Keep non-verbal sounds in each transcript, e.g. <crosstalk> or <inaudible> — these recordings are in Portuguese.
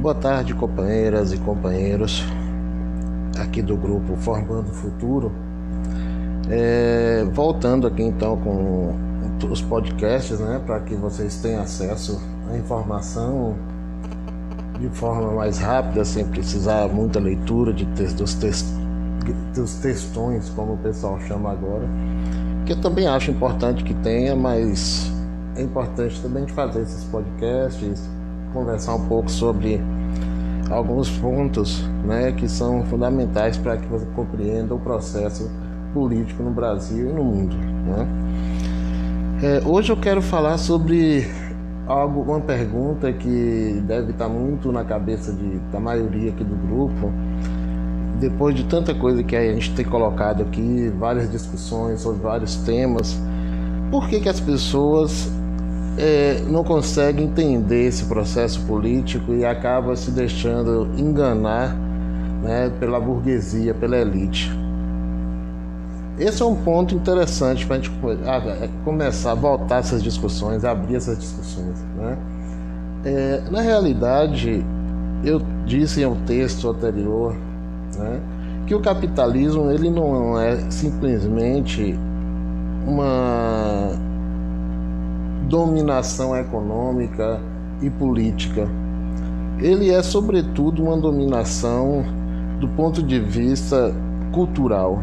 Boa tarde, companheiras e companheiros aqui do grupo Formando o Futuro. É, voltando aqui então com os podcasts, né, para que vocês tenham acesso à informação de forma mais rápida, sem precisar muita leitura de te dos, te dos textões, como o pessoal chama agora, que eu também acho importante que tenha, mas é importante também de fazer esses podcasts, conversar um pouco sobre alguns pontos né, que são fundamentais para que você compreenda o processo político no Brasil e no mundo. Né? É, hoje eu quero falar sobre algo, uma pergunta que deve estar muito na cabeça de, da maioria aqui do grupo. Depois de tanta coisa que a gente tem colocado aqui, várias discussões sobre vários temas, por que, que as pessoas é, não consegue entender esse processo político e acaba se deixando enganar né, pela burguesia, pela elite. Esse é um ponto interessante para a gente começar a voltar essas discussões, abrir essas discussões. Né? É, na realidade, eu disse em um texto anterior né, que o capitalismo ele não é simplesmente uma dominação econômica e política. Ele é, sobretudo, uma dominação do ponto de vista cultural.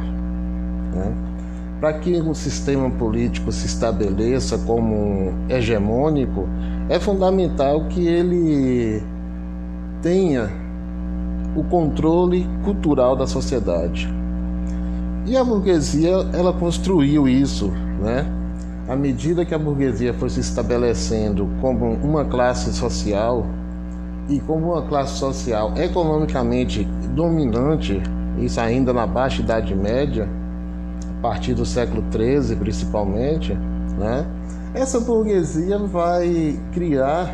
Né? Para que um sistema político se estabeleça como hegemônico, é fundamental que ele tenha o controle cultural da sociedade. E a burguesia, ela construiu isso, né? À medida que a burguesia foi se estabelecendo como uma classe social e como uma classe social economicamente dominante, isso ainda na baixa Idade Média, a partir do século XIII principalmente, né? essa burguesia vai criar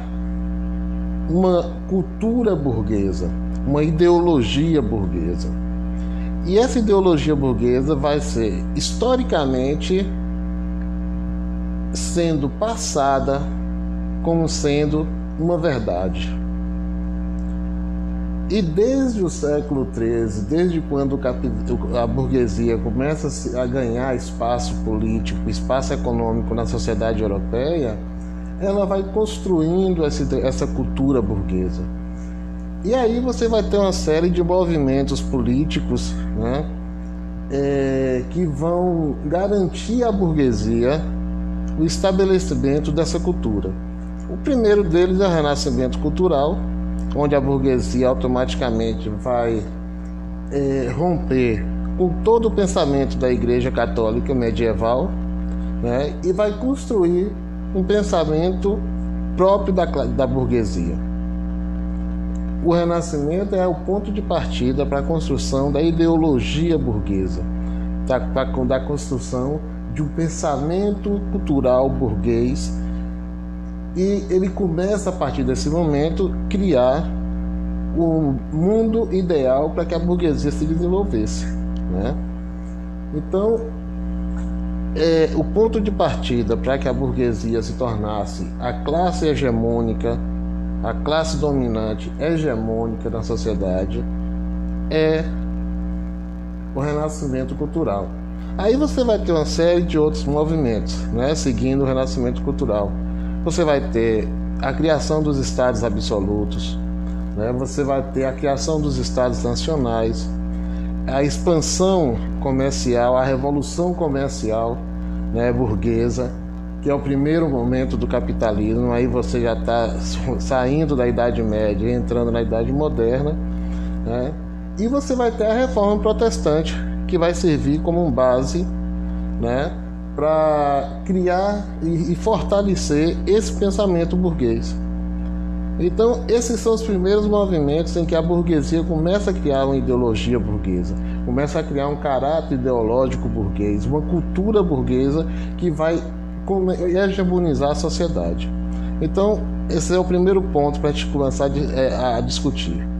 uma cultura burguesa, uma ideologia burguesa. E essa ideologia burguesa vai ser historicamente sendo passada como sendo uma verdade. E desde o século XIII, desde quando a burguesia começa a ganhar espaço político, espaço econômico na sociedade europeia, ela vai construindo essa cultura burguesa. E aí você vai ter uma série de movimentos políticos né, é, que vão garantir à burguesia o estabelecimento dessa cultura. O primeiro deles é o renascimento cultural, onde a burguesia automaticamente vai é, romper com todo o pensamento da Igreja Católica medieval né, e vai construir um pensamento próprio da, da burguesia. O Renascimento é o ponto de partida para a construção da ideologia burguesa, da, da construção de um pensamento cultural burguês e ele começa a partir desse momento criar o mundo ideal para que a burguesia se desenvolvesse, né? Então, é, o ponto de partida para que a burguesia se tornasse a classe hegemônica, a classe dominante hegemônica da sociedade, é o renascimento cultural. Aí você vai ter uma série de outros movimentos, né, seguindo o renascimento cultural. Você vai ter a criação dos estados absolutos, né, você vai ter a criação dos estados nacionais, a expansão comercial, a revolução comercial né, burguesa, que é o primeiro momento do capitalismo. Aí você já está <laughs> saindo da Idade Média e entrando na Idade Moderna. Né, e você vai ter a reforma protestante, que vai servir como base né, para criar e, e fortalecer esse pensamento burguês. Então, esses são os primeiros movimentos em que a burguesia começa a criar uma ideologia burguesa, começa a criar um caráter ideológico burguês, uma cultura burguesa que vai hegemonizar a sociedade. Então, esse é o primeiro ponto para a gente começar a discutir.